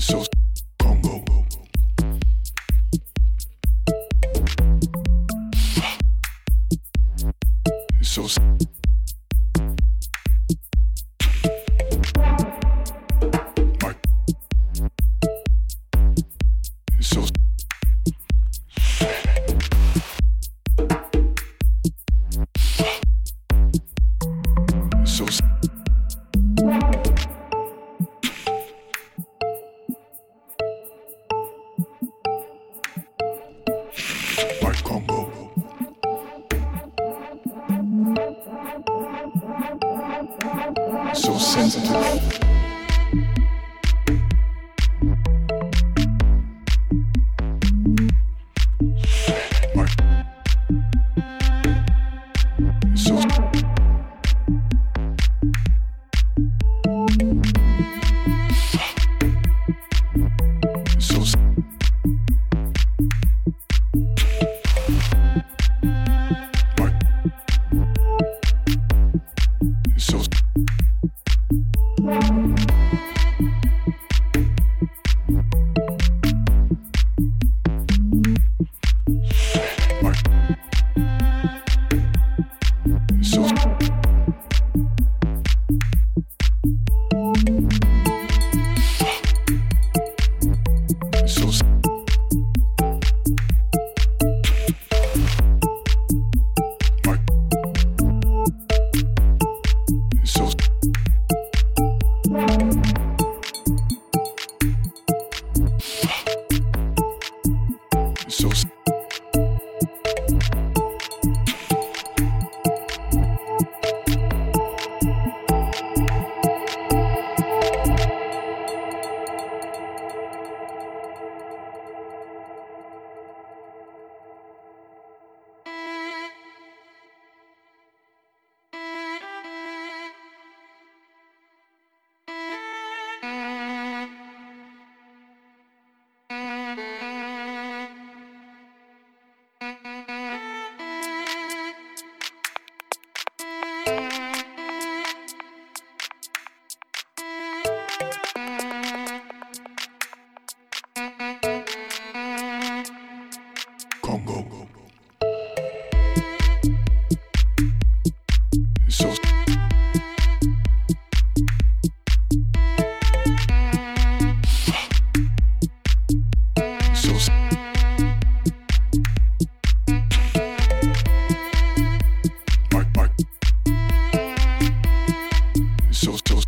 so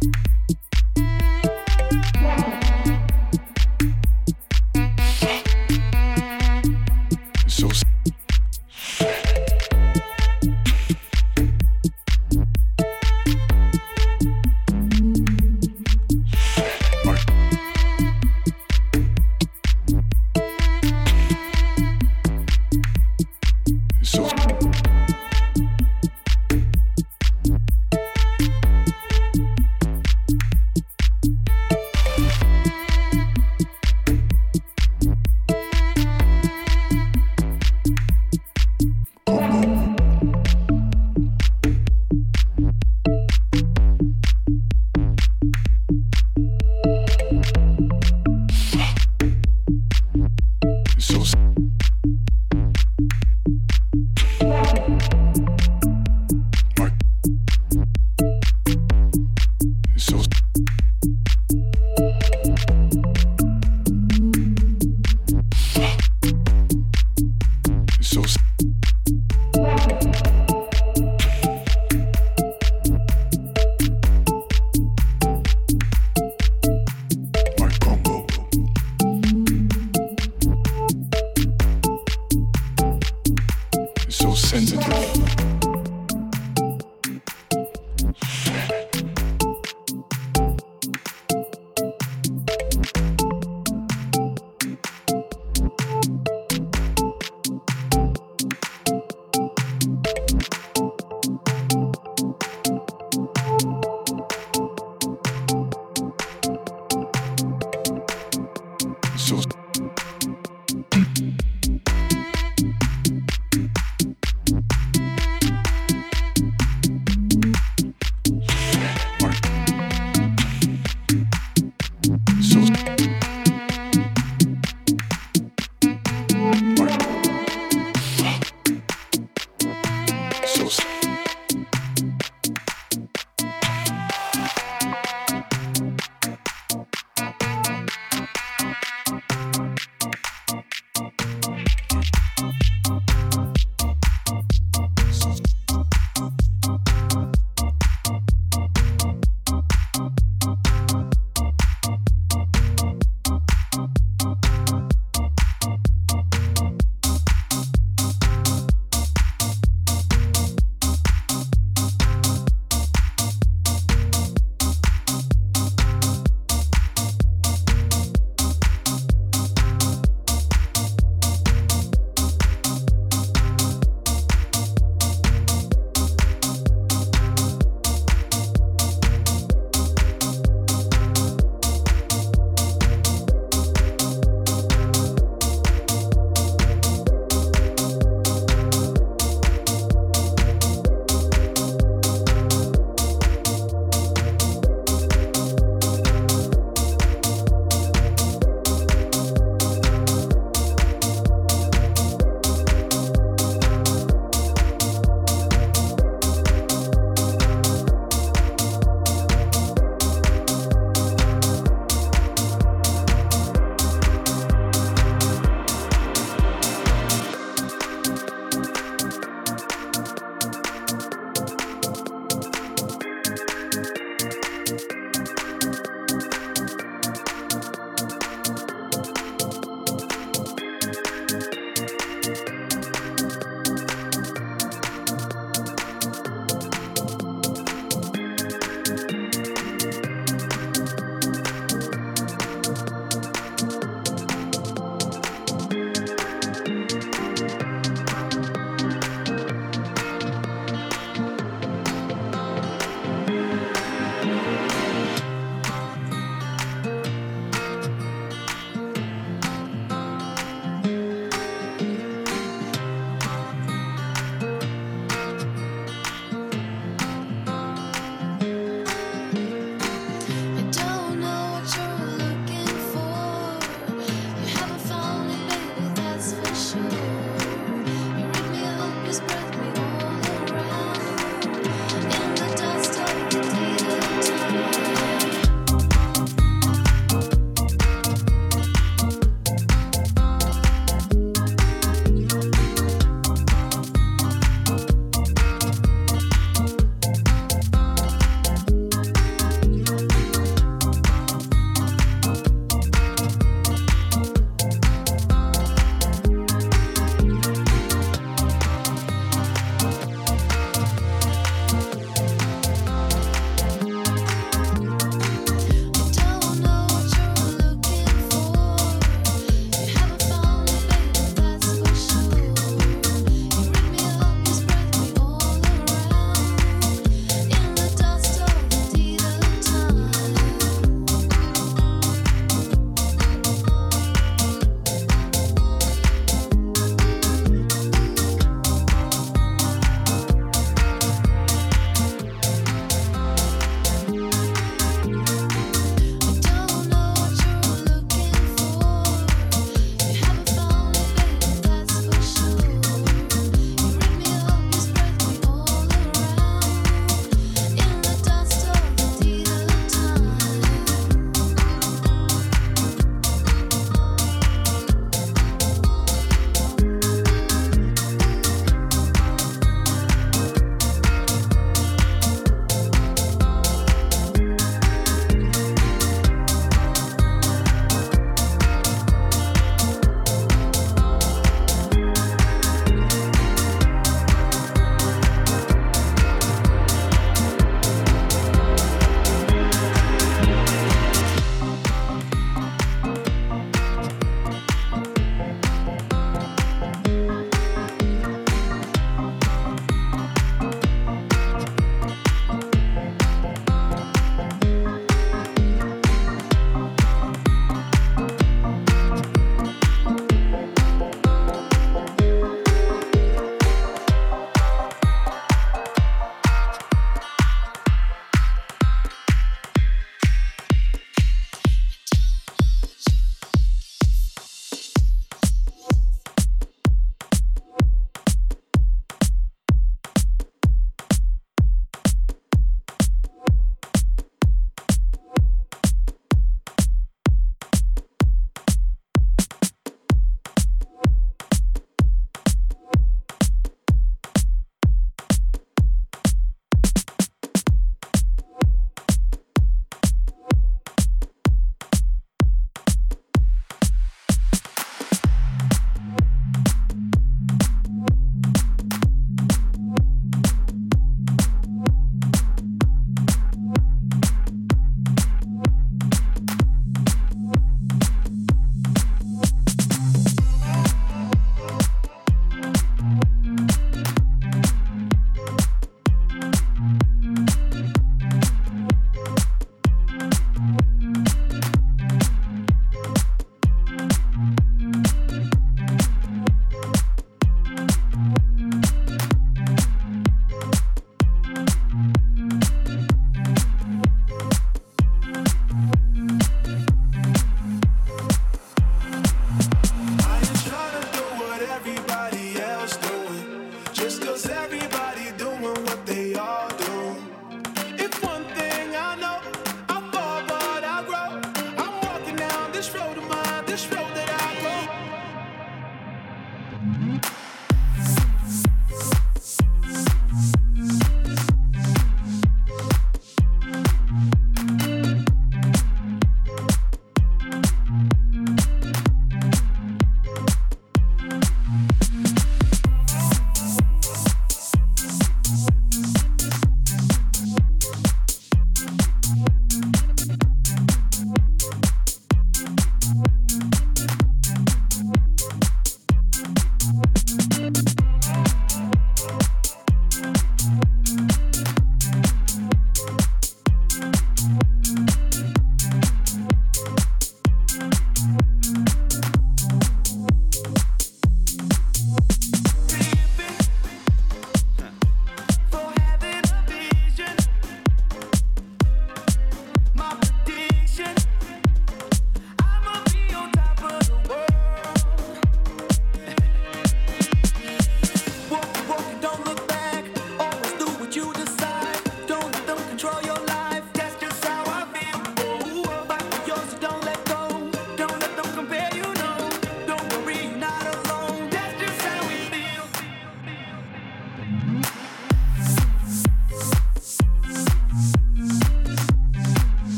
Thank you.